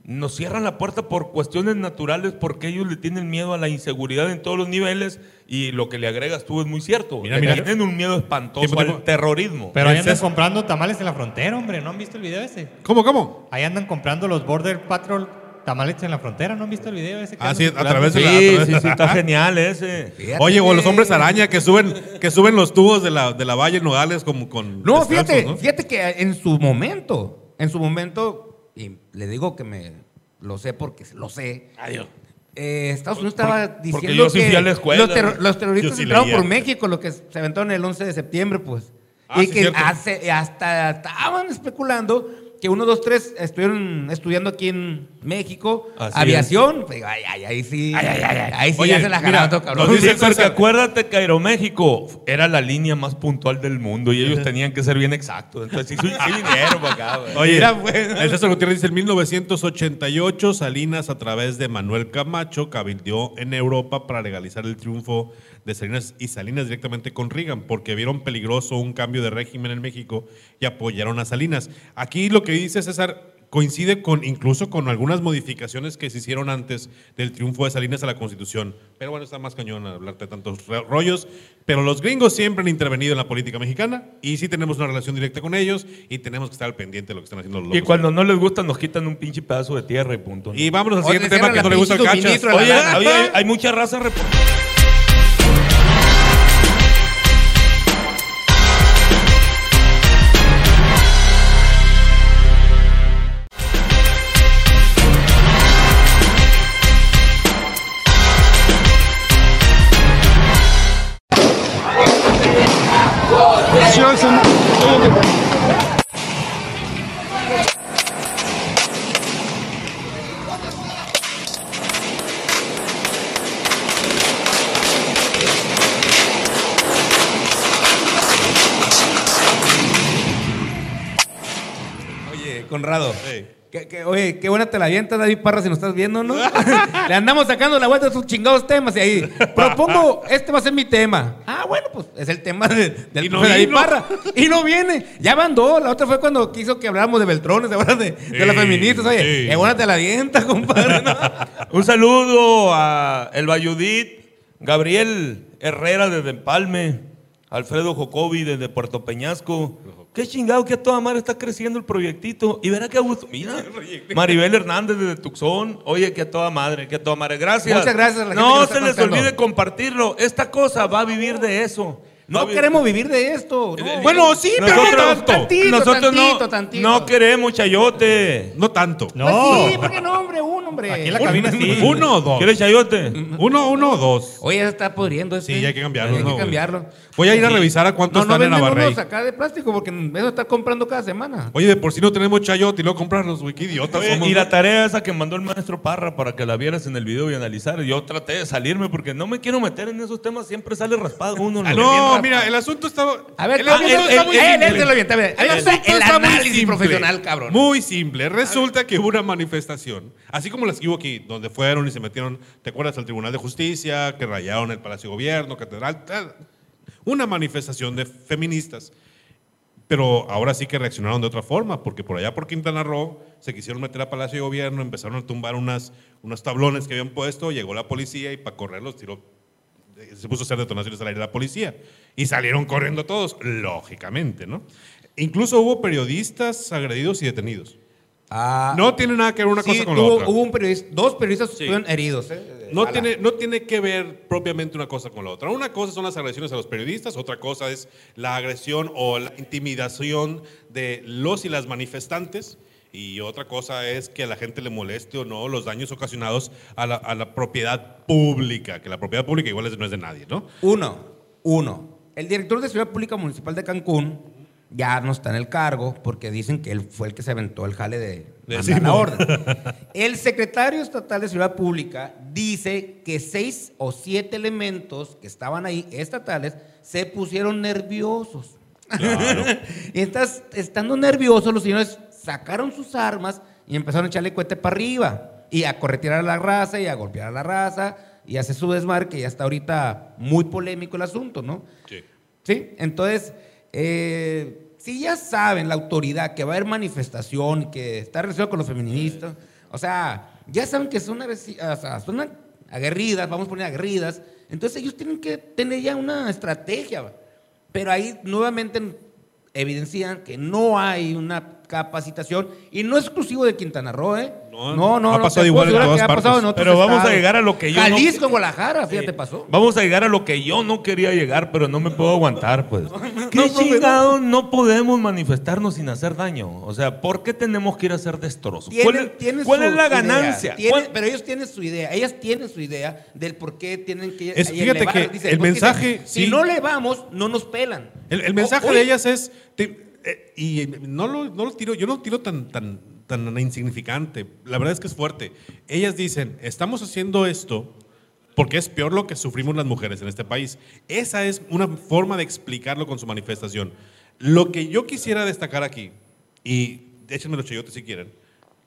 nos cierran la puerta por cuestiones naturales porque ellos le tienen miedo a la inseguridad en todos los niveles y lo que le agregas tú es muy cierto. Mira, le mira. tienen un miedo espantoso Tiempo, al terrorismo. Pero ahí andan comprando tamales en la frontera, hombre. ¿No han visto el video ese? ¿Cómo, cómo? Ahí andan comprando los Border Patrol tamales en la frontera. ¿No han visto el video ese? que Ah, sí, a través de Sí, la- través- sí, sí, está genial ese. Fíjate Oye, o los hombres araña que suben, que suben los tubos de la, de la valla en Nogales como con. No, fíjate, ¿no? fíjate que en su momento, en su momento, y le digo que me lo sé porque lo sé. Adiós. Eh, Estados Unidos estaba diciendo porque yo sí que fui a la escuela. los, terro- los terroristas sí entraron leía. por México, lo que se aventaron el 11 de septiembre, pues. Ah, y sí, que hace- hasta estaban especulando que uno, dos, tres estuvieron estudiando aquí en México Así aviación. Pues, ay, ay, ahí sí. Ahí sí Oye, ya se la mira, todo, cabrón. nos Sí, dice porque César- acuérdate que Aeroméxico era la línea más puntual del mundo y ellos tenían que ser bien exactos. Entonces sí, sí vinieron para acá, güey. Oye, Mira, pues. el César Gutiérrez dice, en 1988 Salinas a través de Manuel Camacho cabildeó en Europa para legalizar el triunfo de Salinas y Salinas directamente con Reagan porque vieron peligroso un cambio de régimen en México y apoyaron a Salinas. Aquí lo que dice César coincide con incluso con algunas modificaciones que se hicieron antes del triunfo de Salinas a la Constitución. Pero bueno, está más cañón hablarte de tantos ro- rollos. Pero los gringos siempre han intervenido en la política mexicana y sí tenemos una relación directa con ellos y tenemos que estar al pendiente de lo que están haciendo los Y locos. cuando no les gusta nos quitan un pinche pedazo de tierra y punto. ¿no? Y vámonos al siguiente te tema que no le gusta al cachas. Oye, oye, hay, mucha raza report- que- oye, qué buena te la avientas, David Parra, si nos estás viendo, ¿no? Le andamos sacando la vuelta a sus chingados temas y ahí. Propongo, este va a ser mi tema. Ah, bueno, pues es el tema de- del no David vino. Parra. Y no viene. Ya van dos. La otra fue cuando quiso que habláramos de Beltrones, ahora de, de las Sí, feministas. Oye, qué buena te la avientas, compadre. ¿no? Un saludo a El Bayudit, Gabriel Herrera desde Empalme, Alfredo Jocobi desde Puerto Peñasco. Qué chingado que a toda madre está creciendo el proyectito. Y verá qué gusto. Mira, Maribel Hernández desde Tucson. Oye, que a toda madre, que a toda madre. Gracias. Muchas gracias a la gente que No se les contando. olvide compartirlo. Esta cosa va a vivir de eso. No queremos vivir de esto. no. Bueno, sí, pero no tanto. Tantito, nosotros no, tantito, tantito. no queremos chayote. No tanto. No. Pues sí, ¿por qué no, hombre? Uno, hombre. Aquí en la cabina sí. Uno o dos. ¿Quieres chayote? Uno, uno o dos. Oye, ya se está pudriendo este. Sí, ya hay que cambiarlo, Hay ¿no, que cambiarlo. Voy a ir a Sí. revisar a cuántos no, no están en Navarrey. unos acá de plástico porque eso está comprando cada semana. Oye, de por si no tenemos chayote y luego comprarlos, güey. Qué idiotas somos. y la ¿no? tarea esa que mandó el maestro Parra para que la vieras en el video y analizar. Yo traté de salirme porque no me quiero meter en esos temas. Siempre sale raspado uno. Ah, No, mira, el asunto estaba. A ver, el asunto él, está muy simple. él ver, El está asunto el está muy análisis simple. profesional, cabrón. Muy simple. Resulta que hubo una manifestación, así como las que hubo aquí, donde fueron y se metieron, ¿te acuerdas? Al Tribunal de Justicia, que rayaron el Palacio de Gobierno, Catedral, tal. Una manifestación de feministas. Pero ahora sí que reaccionaron de otra forma, porque por allá por Quintana Roo se quisieron meter a Palacio de Gobierno, empezaron a tumbar unas, unos tablones que habían puesto, llegó la policía y para correrlos tiró se puso a hacer detonaciones al aire la policía. Y salieron corriendo todos, lógicamente, ¿no? Incluso hubo periodistas agredidos y detenidos. Ah, No tiene nada que ver una sí, cosa con la otra. hubo un periodista, dos periodistas estuvieron heridos. ¿eh? No Ala. tiene, no tiene que ver propiamente una cosa con la otra. Una cosa son las agresiones a los periodistas, otra cosa es la agresión o la intimidación de los y las manifestantes. Y otra cosa es que a la gente le moleste o no los daños ocasionados a la, a la propiedad pública, que la propiedad pública igual es- no es de nadie, ¿no? Uno, uno. El director de Ciudad Pública Municipal de Cancún ya no está en el cargo porque dicen que él fue el que se aventó el jale de la orden. El secretario estatal de Ciudad Pública dice que seis o siete elementos que estaban ahí, estatales, se pusieron nerviosos. y estás, estando nerviosos, los señores sacaron sus armas y empezaron a echarle cuete para arriba y a corretear a la raza y a golpear a la raza y hacer su desmarque, que ya está ahorita muy polémico el asunto, ¿no? Sí. Sí, entonces, eh, si ya saben la autoridad que va a haber manifestación, que está relacionada con los feministas, o sea, ya saben que son, agresi- o sea, son aguerridas, vamos a poner aguerridas, entonces ellos tienen que tener ya una estrategia. Pero ahí nuevamente evidencian que no hay una capacitación y no exclusivo de Quintana Roo, ¿eh? No, no, no. ha no, pasado igual en todas que ha pasado partes. en Pero vamos a llegar a lo que yo no- Jalisco, Guadalajara, fíjate, pasó. Vamos a llegar a lo que yo no quería llegar, pero no me puedo aguantar, pues. ¿Qué no, chingado no podemos manifestarnos sin hacer daño? O sea, ¿por qué tenemos que ir a hacer destrozos? ¿Cuál, es- tienen cuál es la ganancia? tienen- ¿Cuál- pero ellos tienen su idea, ellas tienen su idea del por qué tienen que Es- fíjate elevar. que el mensaje, sí. Si no le vamos, no nos pelan. El, el mensaje O- de ellas es, te- eh, y no lo, no lo tiro, yo no lo tiro tan, tan, tan insignificante, la verdad es que es fuerte. Ellas dicen, estamos haciendo esto porque es peor lo que sufrimos las mujeres en este país. Esa es una forma de explicarlo con su manifestación. Lo que yo quisiera destacar aquí, y échenme los chayotes si quieren,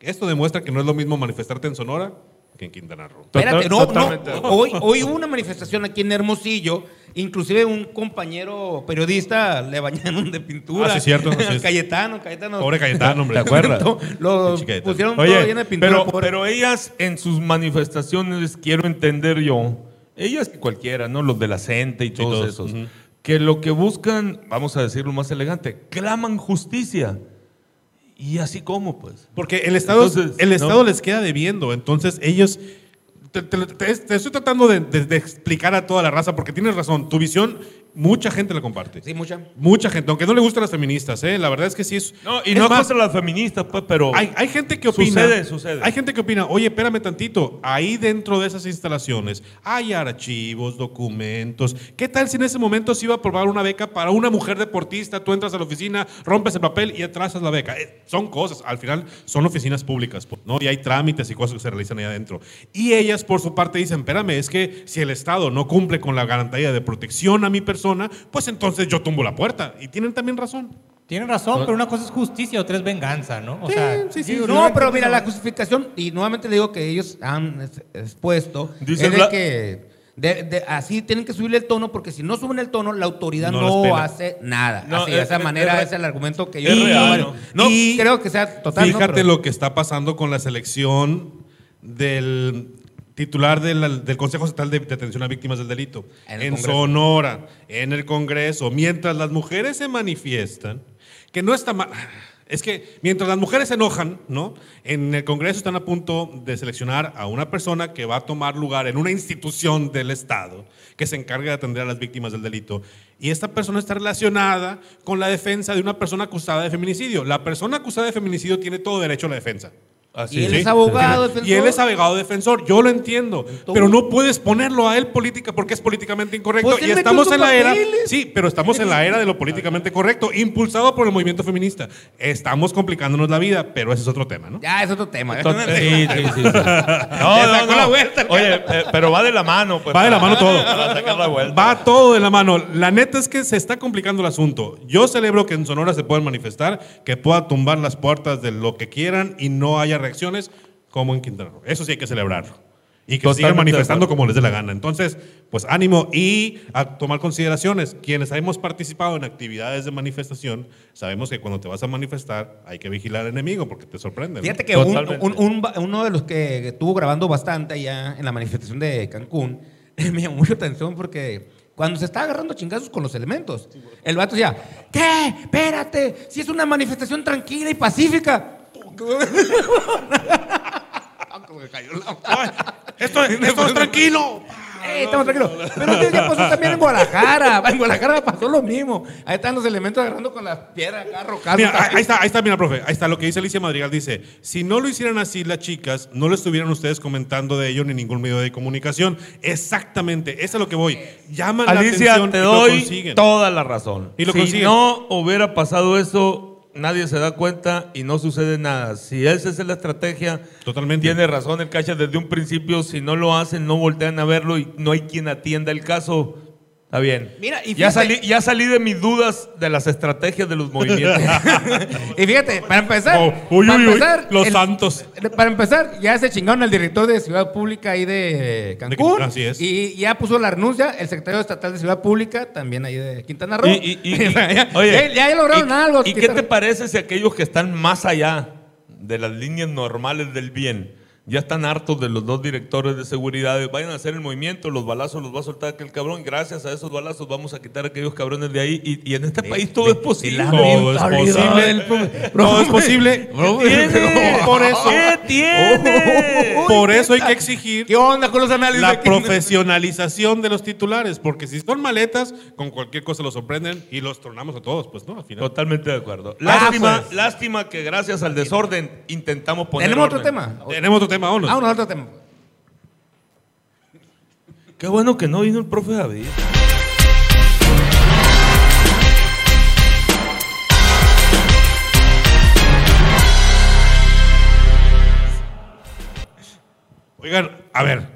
esto demuestra que no es lo mismo manifestarte en Sonora que en Quintana Roo. Espérate, no, no. Hoy, hoy hubo una manifestación aquí en Hermosillo. Inclusive un compañero periodista le bañaron de pintura. Ah, sí, cierto, así es. Cayetano, Cayetano. Pobre Cayetano, hombre. ¿Te acuerdas? Lo pusieron todo lleno de pintura. pero, pobre. pero ellas en sus manifestaciones, quiero entender yo, ellas que cualquiera, ¿no? Los de la CENTE y todos, todos, esos, que lo que buscan, vamos a decirlo más elegante, claman justicia. Y así como, pues. Porque el Estado, Entonces, el ¿no? Estado les queda debiendo. Entonces ellos... Te, te- estoy tratando de- de explicar a toda la raza, porque tienes razón. Tu visión, mucha gente la comparte. Sí, mucha. Mucha gente, aunque no le gustan las feministas, ¿eh? la verdad es que sí es. No, y es no más, contra las feministas, pues, pero. hay, hay gente que opina. Sucede, sucede. Hay gente que opina, oye, espérame tantito, ahí dentro de esas instalaciones hay archivos, documentos. ¿Qué tal si en ese momento se iba a aprobar una beca para una mujer deportista? Tú entras a la oficina, rompes el papel y atrasas la beca. Eh, son cosas, al final son oficinas públicas, pues, ¿no? Y hay trámites y cosas que se realizan ahí adentro. Y ellas, por su parte, dicen, espérame, es que si el Estado no cumple con la garantía de protección a mi persona, pues entonces yo tumbo la puersta. Y tienen también razón. Tienen razón, pero una cosa es justicia, otra es venganza, ¿no? O sea, sí, sí, No, pero mira, la justificación, y nuevamente le digo que ellos han es- expuesto, Dice es de Bla- que de- de- así tienen que subirle el tono, porque si no suben el tono, la autoridad No hace nada. No, así, de es- esa es- manera es- es el argumento que yo he real, varios. ¿no? No, Y creo que sea total. ¿no? Fíjate Pero- lo que está pasando con la selección del titular de la- del Consejo Estatal de, de Atención a Víctimas del Delito En. Sonora, en el Congreso, mientras las mujeres se manifiestan, que no está mal. Es que mientras las mujeres se enojan, ¿no? En el Congreso están a punto de seleccionar a una persona que va a tomar lugar en una institución del Estado que se encargue de atender a las víctimas del delito. Y esta persona está relacionada con la defensa de una persona acusada de feminicidio. La persona acusada de feminicidio tiene todo derecho a la defensa. Así Y él es. es abogado, Y defensor. él es abogado defensor, yo lo entiendo, pero no puedes ponerlo a él política porque es políticamente incorrecto. Pues y estamos en la era, sí, pero estamos en la era de lo políticamente correcto, impulsado por el movimiento feminista. Estamos complicándonos la vida, pero ese es otro tema, ¿no? Ya, es otro tema. Sí, sí, sí. sí. No, no, la vuelta. Oye, eh, pero va de la mano, pues. Va de la mano todo. Para sacar la vuelta. Va todo de la mano. La neta es que se está complicando el asunto. Yo celebro que en Sonora se puedan manifestar, que pueda tumbar las puertas de lo que quieran y no haya reacciones como en Quintana Roo. Eso sí hay que celebrarlo. Y que Totalmente sigan manifestando como les dé la gana. Entonces, pues ánimo y a tomar consideraciones. Quienes hemos participado en actividades de manifestación, sabemos que cuando te vas a manifestar hay que vigilar al enemigo porque te sorprende. ¿no? Fíjate que un- un- un uno de los que estuvo grabando bastante allá en la manifestación de Cancún me llamó mucho atención porque cuando se estaba agarrando chingazos con los elementos, el vato decía, ¿qué? Espérate, si es una manifestación tranquila y pacífica. Como que cayó la- esto, esto es tranquilo. Estamos tranquilos. Pero tío, ya pasó también en Guadalajara. En Guadalajara pasó lo mismo. Ahí están los elementos agarrando con las piedras acá. Mira, ahí está, ahí está, mira, profe. Ahí está lo que dice Alicia Madrigal. Dice, si no lo hicieran así las chicas, no lo estuvieran ustedes comentando de ello ni ningún medio de comunicación. Exactamente, eso es a lo que voy. Llaman la Alicia, atención te y lo doy consiguen. toda la razón. Y lo si consiguen. no hubiera pasado eso, nadie se da cuenta y no sucede nada. Si esa es la estrategia, Totalmente. tiene razón el Cacha desde un principio. Si no lo hacen, no voltean a verlo y no hay quien atienda el caso. Está bien. Mira, y ya, salí, ya salí de mis dudas de las estrategias de los movimientos. Y fíjate, para empezar, Oh, uy, para uy, uy, empezar, los santos. Para empezar, ya se chingaron al director de Ciudad Pública ahí de Cancún. así es. Y ya puso la renuncia el secretario estatal de Ciudad Pública, también ahí de Quintana Roo. Y- y- y- ya, oye, ya- ya lograron ¿y- algo. ¿Y qué te parece si aquellos que están más allá de las líneas normales del bien Ya están hartos de los dos directores de seguridad. Vayan a hacer el movimiento, los balazos los va a soltar aquel cabrón. Gracias a esos balazos vamos a quitar a aquellos cabrones de ahí. Y, y en este país todo es posible. Todo es posible. Todo es posible. Por eso. ¿Qué tiene? Por eso hay que exigir ¿Qué onda con los análisis? la profesionalización de los titulares. Porque si son maletas, con cualquier cosa los sorprenden y los tronamos a todos. Pues no, al final. Totalmente de acuerdo. Ah, Lástima, pues. lástima que gracias al desorden intentamos poner ¿Tenemos otro tema? Tenemos otro tema, vámonos. Vámonos a otro tema. Qué bueno que no vino el profe David. Oigan, a ver,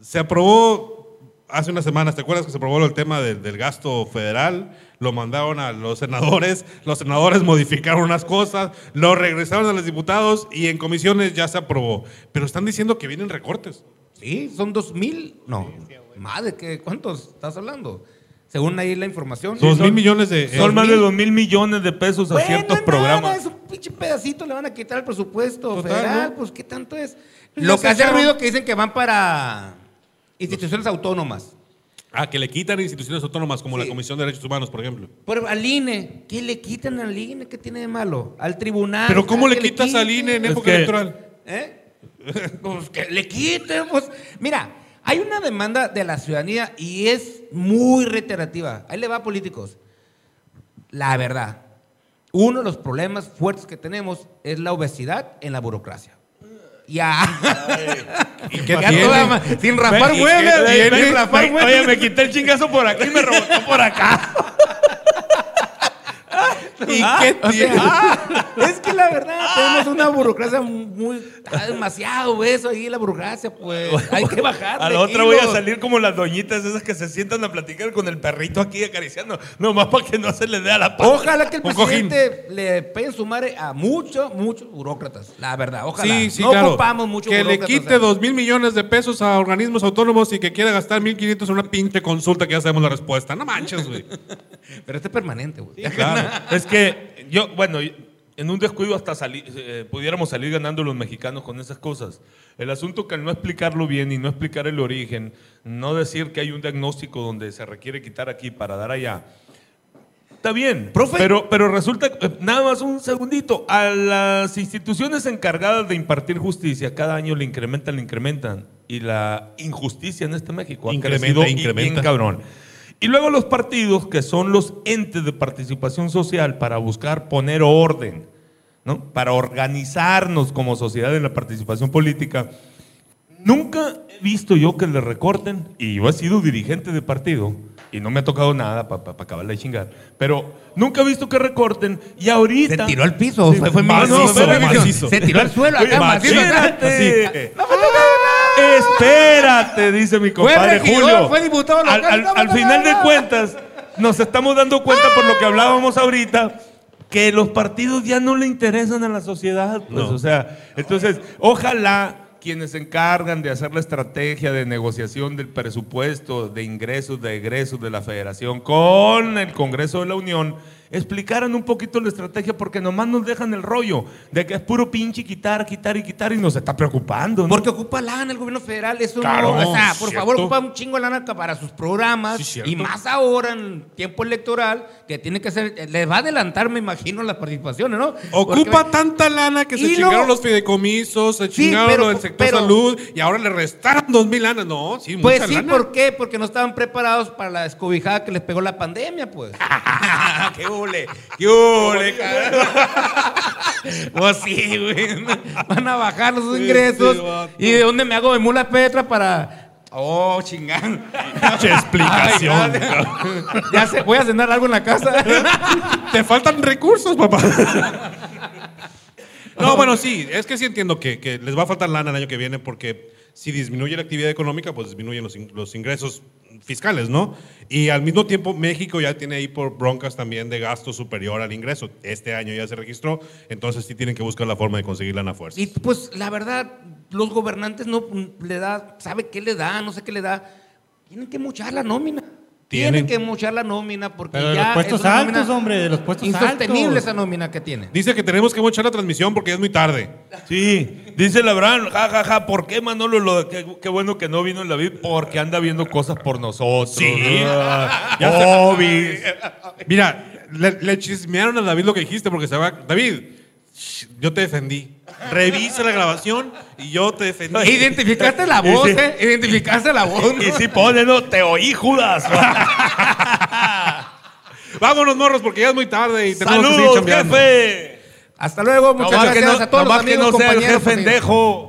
se aprobó hace unas semanas, ¿te acuerdas que se aprobó el tema del, del gasto federal? Lo mandaron a los senadores, los senadores modificaron unas cosas, lo regresaron a los diputados y en comisiones ya se aprobó. Pero están diciendo que vienen recortes. Sí, son dos mil. No, madre, ¿qué, ¿cuántos estás hablando? Según ahí la información. Dos Son- mil millones de... Son más de dos mil millones de pesos a Bueno, ciertos nada, programas. es un pinche pedacito, le van a quitar el presupuesto Total, federal, ¿no? pues ¿qué tanto es? Lo que se hace ruido que dicen que van para instituciones autónomas. Ah, que le quitan instituciones autónomas como Sí. la Comisión de Derechos Humanos, por ejemplo. Pero al INE, ¿qué le quitan al INE? ¿Qué tiene de malo? Al tribunal. Pero ¿cómo le ¿qué quitas al INE en Es época que- electoral? ¿Eh? Pues que le quiten, pues. Mira, hay una demanda de la ciudadanía y es muy reiterativa. Ahí le va a políticos. La verdad, uno de los problemas fuertes que tenemos es la obesidad en la burocracia. Ya. ¿Y qué Ya tiene? toda ma- sin raspar sin huevos. Oye, me quité el chingazo por aquí y me rebotó por acá. ¿Y Ah, qué tiene? sea, es que la verdad tenemos una burocracia muy está demasiado eso ahí la burocracia pues hay que bajar A la otra voy a salir como las doñitas esas que se sientan a platicar con el perrito aquí acariciando. Nomás para que no se le dé a la pata. Ojalá que el Un cojín. presidente le pegue su madre a muchos, muchos burócratas. La verdad, ojalá. Sí, sí, no claro. ocupamos mucho que le quite dos mil millones de pesos a organismos autónomos y que quiera gastar 1.500 en una pinche consulta que ya sabemos la respuesta. No manches, güey. Pero este es permanente, güey. Claro. Es que yo, bueno, en un descuido hasta sali- eh, pudiéramos salir ganando los mexicanos con esas cosas. El asunto que al no explicarlo bien y no explicar el origen, no decir que hay un diagnóstico donde se requiere quitar aquí para dar allá. Está bien, Profe. pero, pero resulta, eh, nada más un segundito, a las instituciones encargadas de impartir justicia, cada año le incrementan, le incrementan. Y la injusticia en este México ha Incrementa, crecido y bien cabrón. Y luego los partidos, que son los entes de participación social para buscar poner orden, ¿no? Para organizarnos como sociedad en la participación política. Nunca he visto yo que le recorten, y yo he sido dirigente de partido, y no me ha tocado nada para acabarla de chingar, pero nunca he visto que recorten, y ahorita... Se tiró al piso, fue, fue macizo, macizo. Se tiró al suelo acá, macizo. acá. Espérate. Espérate, dice mi compadre regidor, Julio. fue diputado al, local, al- no, al no, final no, de no. cuentas, nos estamos dando cuenta por lo que hablábamos ahorita que los partidos ya no le interesan a la sociedad. Pues, O sea, entonces, ojalá quienes se encargan de hacer la estrategia de negociación del presupuesto de ingresos, de egresos de la federación con el Congreso de la Unión, explicaran un poquito la estrategia porque nomás nos dejan el rollo de que es puro pinche quitar, quitar y quitar y nos está preocupando. ¿no? Porque ocupa lana el gobierno federal, eso Claro, no, o sea, por cierto. favor, ocupa un chingo de lana para sus programas Sí, y más ahora en tiempo electoral que tiene que ser, les va a adelantar, me imagino, las participaciones, ¿no? Ocupa Porque- tanta lana que se chingaron los fideicomisos, se Sí, chingaron pero- lo del sector pero- salud y ahora le restaron dos mil lanas. No, sí, Pues mucha sí, lana. ¿por qué? Porque no estaban preparados para la descobijada que les pegó la pandemia, pues. ¡Qué hule! ¡Qué hule, cabrón! Pues sí, güey. Van a bajar los ingresos. ¿Y de dónde me hago de mula Petra para...? Oh, chingán. Pinche explicación. Ay, ya, ya sé, voy a cenar algo en la casa. Te faltan recursos, papá. No, bueno, sí, es que sí entiendo que, que les va a faltar lana el año que viene porque si disminuye la actividad económica, pues disminuyen los, in- los ingresos fiscales, ¿no? Y al mismo tiempo México ya tiene ahí por broncas también de gasto superior al ingreso. Este año ya se registró, entonces sí tienen que buscar la forma de conseguir lana a fuerza. Y pues la verdad, los gobernantes no le da, ¿sabe qué le da? No sé qué le da. Tienen que muchar la nómina. Tienen Tienen. que mochar la nómina porque Pero de ya los puestos es una altos, nómina hombre, de los puestos insostenible altos. esa nómina que tiene. Dice que tenemos que mochar la transmisión porque ya es muy tarde. Sí, dice Labrán, ja, ja, ja, ¿por qué Manolo? Lo, qué, qué bueno que no vino el David, porque anda viendo cosas por nosotros. Sí. Ah, Ya se- Obis. Mira, le, le chismearon a David lo que dijiste porque se va. David, yo te defendí. Revisa la grabación y yo te defendí. Identificaste la Y voz, sí. ¿eh? Identificaste la voz. Y si pone, no, te oí, Judas. Vámonos, morros, porque ya es muy tarde y tenemos que seguir Saludos, chambeando. jefe. Hasta luego, muchas que gracias no- a todos los que no sea el jefe pendejo.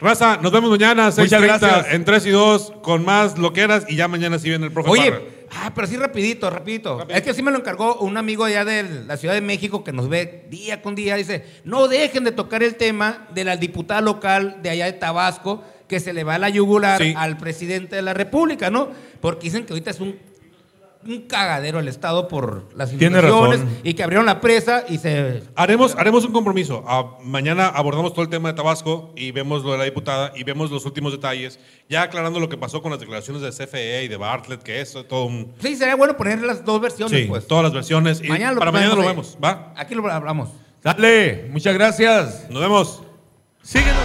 Raza, nos vemos mañana, Muchas 6.30 gracias. en 3 y 2 con más loqueras y ya mañana sí viene el profe Parra. Ah, pero sí rapidito, rapidito. Es que sí me lo encargó un amigo allá de la Ciudad de México que nos ve día con día. Dice, no dejen de tocar el tema de la diputada local de allá de Tabasco que se le va la yugular Sí. al presidente de la República, ¿no? Porque dicen que ahorita es un, un cagadero el Estado por las inundaciones y que abrieron la presa y se... Haremos, haremos un compromiso. Ah, mañana abordamos todo el tema de Tabasco y vemos lo de la diputada y vemos los últimos detalles, ya aclarando lo que pasó con las declaraciones de CFE y de Bartlett, que es todo un... Sí, sería bueno poner las dos versiones, Sí, pues. todas las versiones. Y Mañana lo para mañana lo vemos, ¿va? Aquí lo hablamos. Dale, muchas gracias. Nos vemos. Síguenos.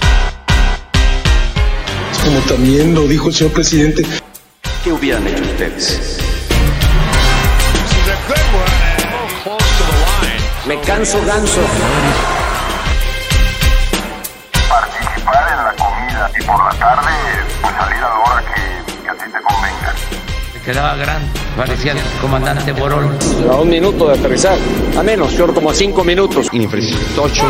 Como también lo dijo el señor presidente, ¿Qué hubieran hecho ustedes? Me canso ganso. Participar en la comida y por la tarde, pues salir a la hora que, que a ti te convenga. Se quedaba grande. Parecía el comandante Borol. A un minuto de aterrizar. A menos, short como a cinco minutos. Tocho.